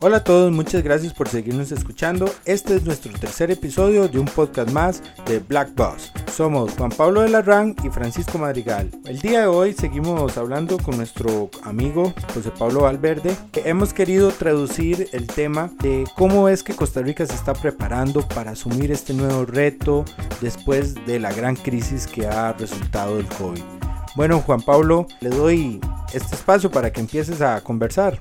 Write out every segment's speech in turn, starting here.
Hola a todos, muchas gracias por seguirnos escuchando. Este es nuestro tercer episodio de un podcast más de Black Boss. Somos Juan Pablo de Larran y Francisco Madrigal. El día de hoy seguimos hablando con nuestro amigo José Pablo Valverde. Hemos querido traducir el tema de cómo es que Costa Rica se está preparando para asumir este nuevo reto después de la gran crisis que ha resultado del COVID. Bueno, Juan Pablo, le doy este espacio para que empieces a conversar.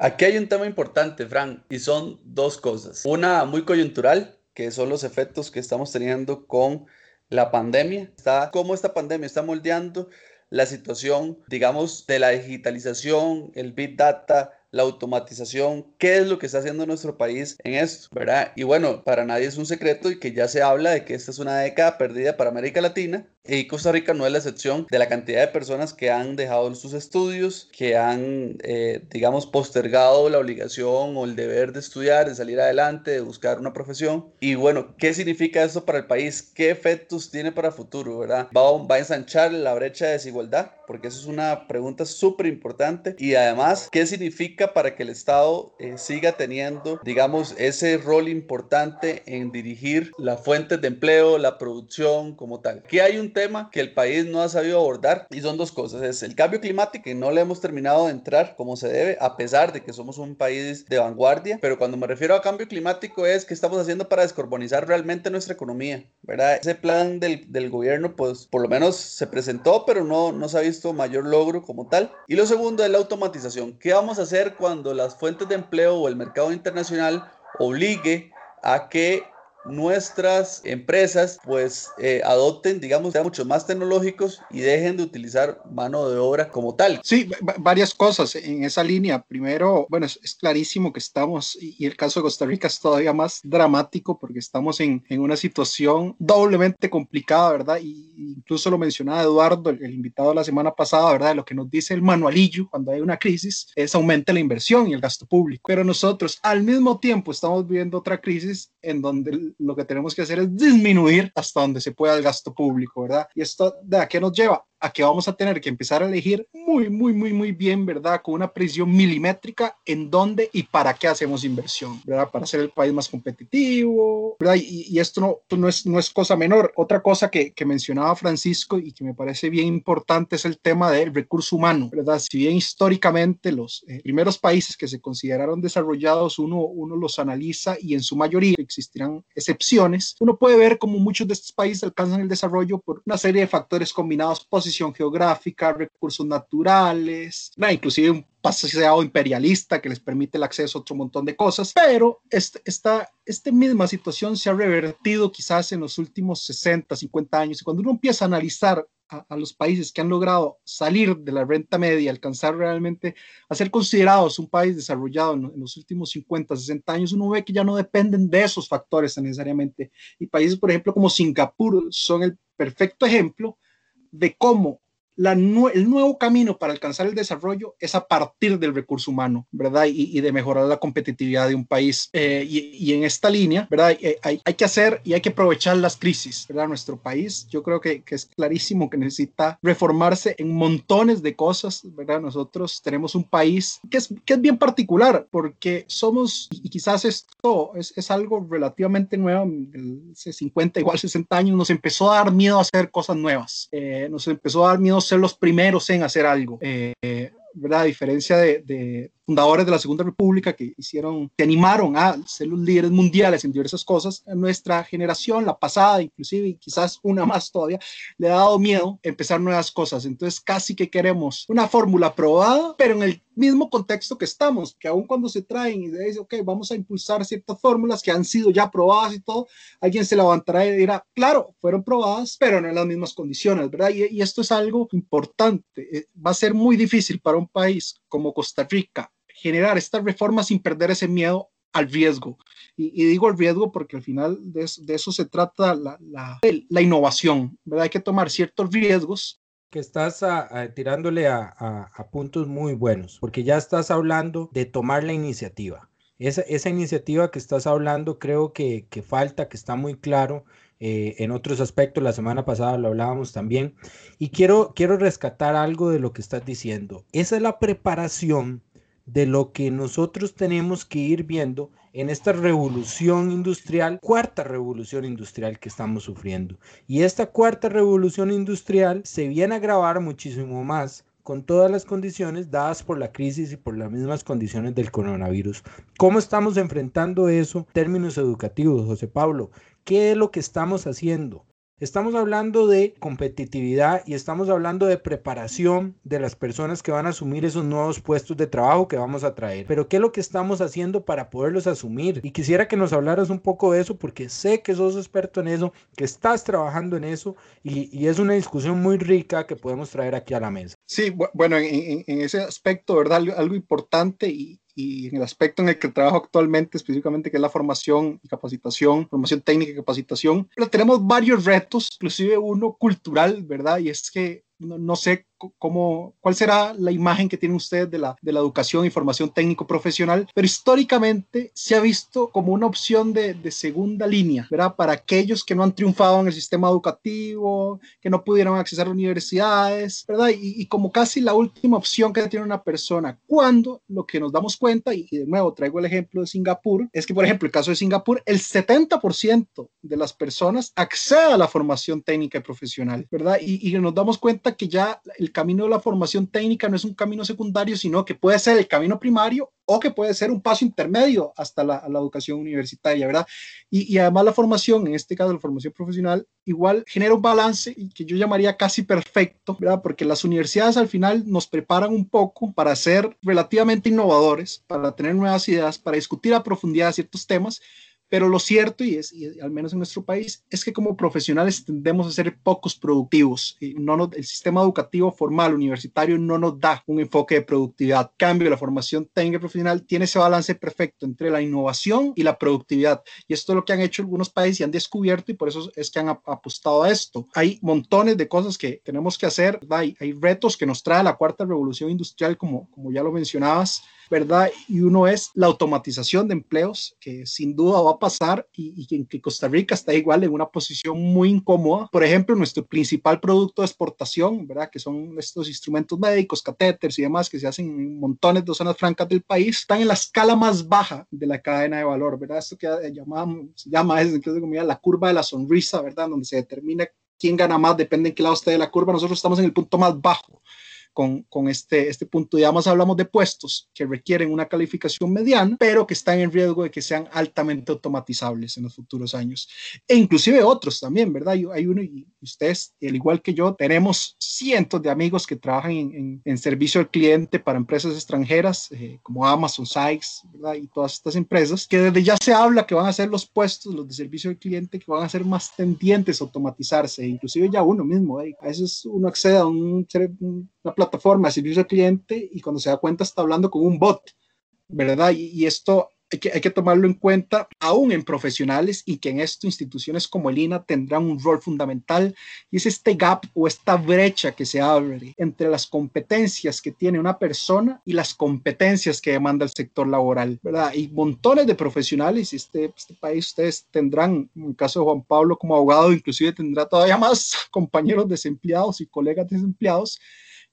Aquí hay un tema importante, Fran, y son dos cosas. Una muy coyuntural, que son los efectos que estamos teniendo con la pandemia. Está, cómo esta pandemia está moldeando la situación, digamos, de la digitalización, el big data, la automatización, qué es lo que está haciendo nuestro país en esto, ¿verdad? Y bueno, para nadie es un secreto y que ya se habla de que esta es una década perdida para América Latina y Costa Rica no es la excepción de la cantidad de personas que han dejado sus estudios, que han, eh, digamos, postergado la obligación o el deber de estudiar, de salir adelante, de buscar una profesión. Y bueno, ¿qué significa eso para el país? ¿Qué efectos tiene para el futuro, verdad? ¿Va, va a ensanchar la brecha de desigualdad? Porque eso es una pregunta súper importante. Y además, ¿qué significa para que el Estado eh, siga teniendo, digamos, ese rol importante en dirigir las fuentes de empleo, la producción como tal? ¿Qué hay un tema que el país no ha sabido abordar y son dos cosas. Es el cambio climático y no le hemos terminado de entrar como se debe, a pesar de que somos un país de vanguardia. Pero cuando me refiero a cambio climático es que estamos haciendo para descarbonizar realmente nuestra economía, ¿verdad? Ese plan del, del gobierno, pues por lo menos se presentó, pero no, no se ha visto mayor logro como tal. Y lo segundo es la automatización. ¿Qué vamos a hacer cuando las fuentes de empleo o el mercado internacional obligue a que nuestras empresas pues eh, adopten, digamos, sean mucho más tecnológicos y dejen de utilizar mano de obra como tal. Sí, varias cosas en esa línea. Primero, bueno, es, clarísimo que estamos, y el caso de Costa Rica es todavía más dramático porque estamos en, en una situación doblemente complicada, ¿verdad? Y incluso lo mencionaba Eduardo, el, invitado de la semana pasada, ¿verdad? Lo que nos dice el manualillo cuando hay una crisis es aumenta la inversión y el gasto público. Pero nosotros al mismo tiempo estamos viviendo otra crisis en donde lo que tenemos que hacer es disminuir hasta donde se pueda el gasto público, ¿verdad? ¿Y esto de a qué nos lleva? A que vamos a tener que empezar a elegir muy, muy, muy, muy bien, ¿verdad? Con una precisión milimétrica en dónde y para qué hacemos inversión, ¿verdad? Para ser el país más competitivo, ¿verdad? Y, esto no, no, es, no es cosa menor. Otra cosa que, que, mencionaba Francisco y que me parece bien importante es el tema del recurso humano, ¿verdad? Si bien históricamente los eh, primeros países que se consideraron desarrollados, uno, uno los analiza y en su mayoría existirán excepciones, uno puede ver cómo muchos de estos países alcanzan el desarrollo por una serie de factores combinados positivos geográfica, recursos naturales, inclusive un pasado imperialista que les permite el acceso a otro montón de cosas, pero este, esta, esta misma situación se ha revertido quizás en los últimos 60, 50 años, y cuando uno empieza a analizar a, los países que han logrado salir de la renta media, alcanzar realmente a ser considerados un país desarrollado en, en, los últimos 50, 60 años, uno ve que ya no dependen de esos factores necesariamente. Y países, por ejemplo, como Singapur son el perfecto ejemplo de cómo el nuevo camino para alcanzar el desarrollo es a partir del recurso humano, ¿verdad? Y, de mejorar la competitividad de un país. Eh, y, en esta línea, ¿verdad? Eh, hay, hay, que hacer y hay que aprovechar las crisis, ¿verdad? Nuestro país, yo creo que, que, es clarísimo que necesita reformarse en montones de cosas, ¿verdad? Nosotros tenemos un país que es, que es bien particular porque somos, y quizás esto es, es algo relativamente nuevo, hace 50, igual 60 años, nos empezó a dar miedo a hacer cosas nuevas, eh, nos empezó a dar miedo ser los primeros en hacer algo. Eh, ¿verdad? A diferencia de, de, fundadores de la Segunda República que hicieron, que animaron a ser los líderes mundiales en diversas cosas, nuestra generación, la pasada, inclusive, y quizás una más todavía, le ha dado miedo empezar nuevas cosas. Entonces, casi que queremos una fórmula probada, pero en el mismo contexto que estamos, que aun cuando se traen y se dice, ok, vamos a impulsar ciertas fórmulas que han sido ya probadas y todo, alguien se levantará y dirá, claro, fueron probadas, pero no en las mismas condiciones, ¿verdad? Y, y esto es algo importante. Eh, va a ser muy difícil para un país como Costa Rica generar estas reformas sin perder ese miedo al riesgo. Y, digo el riesgo porque al final de, eso se trata la, la, innovación, ¿verdad? Hay que tomar ciertos riesgos. Que estás tirándole a, a, puntos muy buenos, porque ya estás hablando de tomar la iniciativa. Esa, esa iniciativa que estás hablando creo que, que falta, que está muy claro eh, en otros aspectos. La semana pasada lo hablábamos también. Y quiero, quiero rescatar algo de lo que estás diciendo. Esa es la preparación de lo que nosotros tenemos que ir viendo en esta revolución industrial, cuarta revolución industrial que estamos sufriendo. Y esta cuarta revolución industrial se viene a agravar muchísimo más con todas las condiciones dadas por la crisis y por las mismas condiciones del coronavirus. ¿Cómo estamos enfrentando eso en términos educativos, José Pablo? ¿Qué es lo que estamos haciendo? Estamos hablando de competitividad y estamos hablando de preparación de las personas que van a asumir esos nuevos puestos de trabajo que vamos a traer. Pero ¿qué es lo que estamos haciendo para poderlos asumir? Y quisiera que nos hablaras un poco de eso porque sé que sos experto en eso, que estás trabajando en eso y, es una discusión muy rica que podemos traer aquí a la mesa. Sí, bueno, en, ese aspecto, ¿verdad? algo importante y, y en el aspecto en el que trabajo actualmente, específicamente que es la formación y capacitación, formación técnica y capacitación, pero tenemos varios retos, inclusive uno cultural, ¿verdad? Y es que no, sé cómo, cuál será la imagen que tienen ustedes de la, de la educación y formación técnico profesional, pero históricamente se ha visto como una opción de, de, segunda línea, ¿verdad? Para aquellos que no han triunfado en el sistema educativo, que no pudieron acceder a universidades, ¿verdad? Y, y como casi la última opción que tiene una persona, cuando lo que nos damos cuenta, y, de nuevo traigo el ejemplo de Singapur, es que, por ejemplo, el caso de Singapur, el 70% de las personas accede a la formación técnica y profesional, ¿verdad? Y, y nos damos cuenta que ya el camino de la formación técnica no es un camino secundario, sino que puede ser el camino primario o que puede ser un paso intermedio hasta la, educación universitaria, ¿verdad? Y, y, además la formación, en este caso la formación profesional, igual genera un balance que yo llamaría casi perfecto, ¿verdad? Porque las universidades al final nos preparan un poco para ser relativamente innovadores, para tener nuevas ideas, para discutir a profundidad ciertos temas, pero lo cierto, y, es, al menos en nuestro país, es que como profesionales tendemos a ser pocos productivos. Y no el sistema educativo formal universitario no nos da un enfoque de productividad. Cambio, la formación técnica profesional tiene ese balance perfecto entre la innovación y la productividad. Y esto es lo que han hecho algunos países y han descubierto y por eso es que han apostado a esto. Hay montones de cosas que tenemos que hacer. Hay, retos que nos trae la cuarta revolución industrial, como ya lo mencionabas ¿verdad? Y uno es la automatización de empleos, que sin duda va a pasar y, y que Costa Rica está igual en una posición muy incómoda. Por ejemplo, nuestro principal producto de exportación, ¿verdad? Que son estos instrumentos médicos, catéteres y demás que se hacen en montones de zonas francas del país, están en la escala más baja de la cadena de valor, ¿verdad? Esto que llamamos, se llama es, la curva de la sonrisa, ¿verdad? Donde se determina quién gana más, depende en qué lado esté de la curva. Nosotros estamos en el punto más bajo con, este, este punto. Ya más hablamos de puestos que requieren una calificación mediana, pero que están en riesgo de que sean altamente automatizables en los futuros años. E inclusive otros también, ¿verdad? Hay uno, y ustedes, al igual que yo, tenemos cientos de amigos que trabajan en, en, servicio al cliente para empresas extranjeras, eh, como Amazon, Sykes, ¿verdad? Y todas estas empresas, que desde ya se habla que van a ser los puestos, los de servicio al cliente, que van a ser más tendientes a automatizarse, inclusive ya uno mismo, ¿eh? a veces uno accede a un, una plataforma de al cliente y cuando se da cuenta está hablando con un bot, ¿verdad? Y, y esto hay que, hay que, tomarlo en cuenta aún en profesionales y que en esto instituciones como el INA tendrán un rol fundamental y es este gap o esta brecha que se abre entre las competencias que tiene una persona y las competencias que demanda el sector laboral, ¿verdad? Y montones de profesionales, este, este país ustedes tendrán, en el caso de Juan Pablo como abogado, inclusive tendrá todavía más compañeros desempleados y colegas desempleados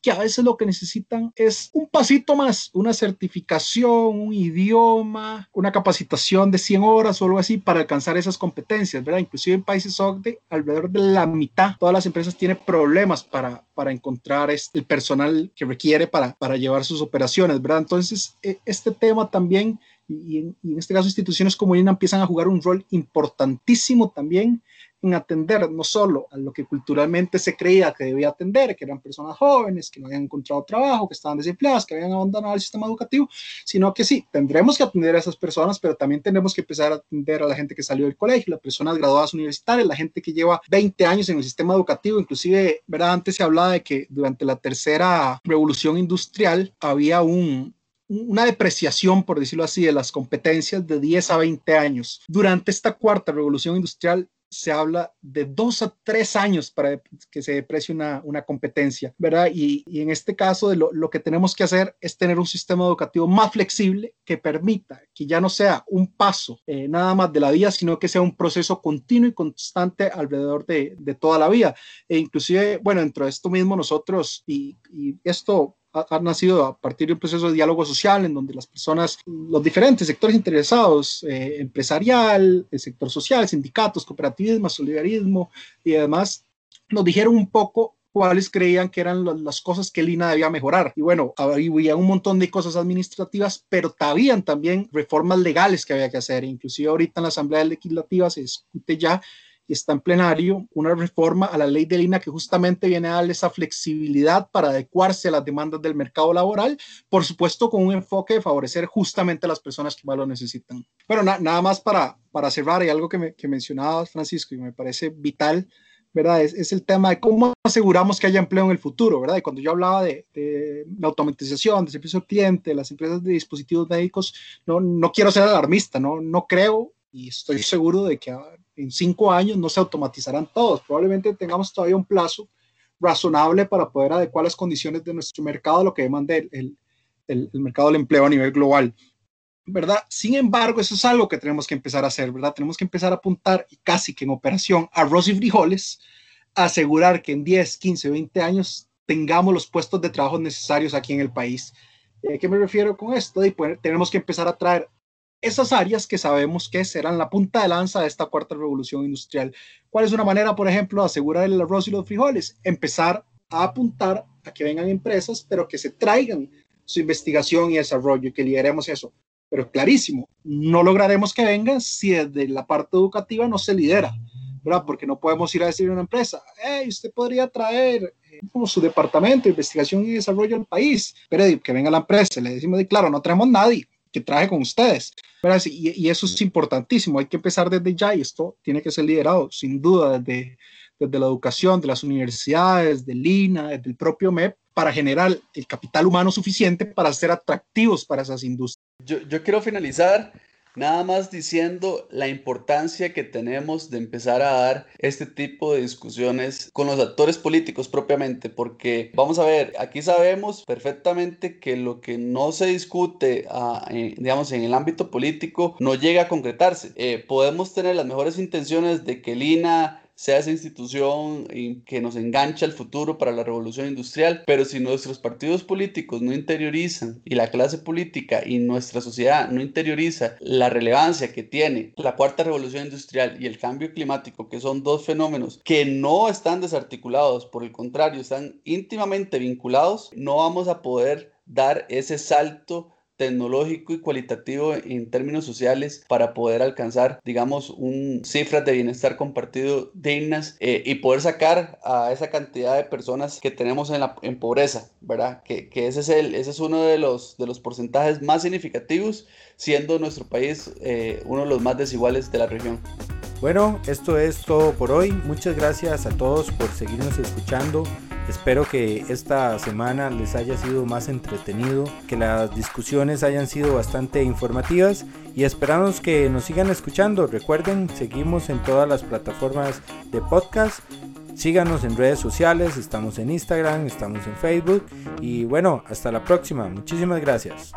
que a veces lo que necesitan es un pasito más, una certificación, un idioma, una capacitación de 100 horas o algo así para alcanzar esas competencias, ¿verdad? Inclusive en países OCDE, alrededor de la mitad, todas las empresas tienen problemas para, para encontrar el personal que requiere para, para llevar sus operaciones, ¿verdad? Entonces, e, este tema también y en, y en, este caso instituciones como INA empiezan a jugar un rol importantísimo también en atender no solo a lo que culturalmente se creía que debía atender, que eran personas jóvenes, que no habían encontrado trabajo, que estaban desempleadas, que habían abandonado el sistema educativo, sino que sí, tendremos que atender a esas personas, pero también tenemos que empezar a atender a la gente que salió del colegio, las personas graduadas universitarias, la gente que lleva 20 años en el sistema educativo, inclusive, ¿verdad? Antes se hablaba de que durante la tercera revolución industrial había un, una depreciación, por decirlo así, de las competencias de 10 a 20 años. Durante esta cuarta revolución industrial se habla de dos a tres años para que se deprecie una, una competencia, ¿verdad? Y, y, en este caso de lo, lo, que tenemos que hacer es tener un sistema educativo más flexible que permita que ya no sea un paso eh, nada más de la vida, sino que sea un proceso continuo y constante alrededor de, de toda la vida. E inclusive, bueno, dentro de esto mismo nosotros, y, y esto ha, nacido a partir de un proceso de diálogo social en donde las personas, los diferentes sectores interesados, eh, empresarial, el sector social, sindicatos, cooperativismo, solidarismo y además nos dijeron un poco cuáles creían que eran las cosas que Lina debía mejorar. Y bueno, había un montón de cosas administrativas, pero habían también reformas legales que había que hacer. Inclusive ahorita en la Asamblea Legislativa se discute ya y está en plenario una reforma a la ley de Lina que justamente viene a darle esa flexibilidad para adecuarse a las demandas del mercado laboral, por supuesto con un enfoque de favorecer justamente a las personas que más lo necesitan. Bueno, nada más para, para cerrar, hay algo que, me, mencionabas, Francisco, y me parece vital. ¿verdad? Es, el tema de cómo aseguramos que haya empleo en el futuro, ¿verdad? Y cuando yo hablaba de, de la automatización, de servicio al cliente, las empresas de dispositivos médicos, no, no quiero ser alarmista, no, no creo y estoy seguro de que en cinco años no se automatizarán todos. Probablemente tengamos todavía un plazo razonable para poder adecuar las condiciones de nuestro mercado a lo que demanda el, el, el, mercado del empleo a nivel global. ¿Verdad? Sin embargo, eso es algo que tenemos que empezar a hacer, ¿verdad? Tenemos que empezar a apuntar casi que en operación arroz y frijoles, asegurar que en 10, 15, 20 años tengamos los puestos de trabajo necesarios aquí en el país. ¿A qué me refiero con esto? Y pues, tenemos que empezar a traer esas áreas que sabemos que serán la punta de lanza de esta cuarta revolución industrial. ¿Cuál es una manera, por ejemplo, de asegurar el arroz y los frijoles? Empezar a apuntar a que vengan empresas, pero que se traigan su investigación y desarrollo y que lideremos eso. Pero clarísimo, no lograremos que vengan si desde la parte educativa no se lidera, ¿verdad? Porque no podemos ir a decir a una empresa, hey, usted podría traer eh, como su departamento de investigación y desarrollo al país, pero que venga la empresa, le decimos, claro, no traemos nadie, que traje con ustedes. Y, y, eso es importantísimo, hay que empezar desde ya y esto tiene que ser liderado sin duda desde, desde la educación, de las universidades, del INA, desde el propio MEP, para generar el capital humano suficiente para ser atractivos para esas industrias. Yo, yo quiero finalizar Nada más diciendo la importancia que tenemos de empezar a dar este tipo de discusiones con los actores políticos propiamente, porque vamos a ver, aquí sabemos perfectamente que lo que no se discute, ah, digamos, en el ámbito político no llega a concretarse. Eh, podemos tener las mejores intenciones de que Lina sea esa institución que nos engancha al futuro para la revolución industrial, pero si nuestros partidos políticos no interiorizan y la clase política y nuestra sociedad no interioriza la relevancia que tiene la cuarta revolución industrial y el cambio climático, que son dos fenómenos que no están desarticulados, por el contrario, están íntimamente vinculados, no vamos a poder dar ese salto tecnológico y cualitativo en términos sociales para poder alcanzar, digamos, un cifras de bienestar compartido dignas eh, y poder sacar a esa cantidad de personas que tenemos en, la, en pobreza, ¿verdad? Que, que, ese, es el, ese es uno de los, de los porcentajes más significativos, siendo nuestro país eh, uno de los más desiguales de la región. Bueno, esto es todo por hoy. Muchas gracias a todos por seguirnos escuchando. Espero que esta semana les haya sido más entretenido, que las discusiones hayan sido bastante informativas y esperamos que nos sigan escuchando. Recuerden, seguimos en todas las plataformas de podcast. Síganos en redes sociales, estamos en Instagram, estamos en Facebook y bueno, hasta la próxima. Muchísimas gracias.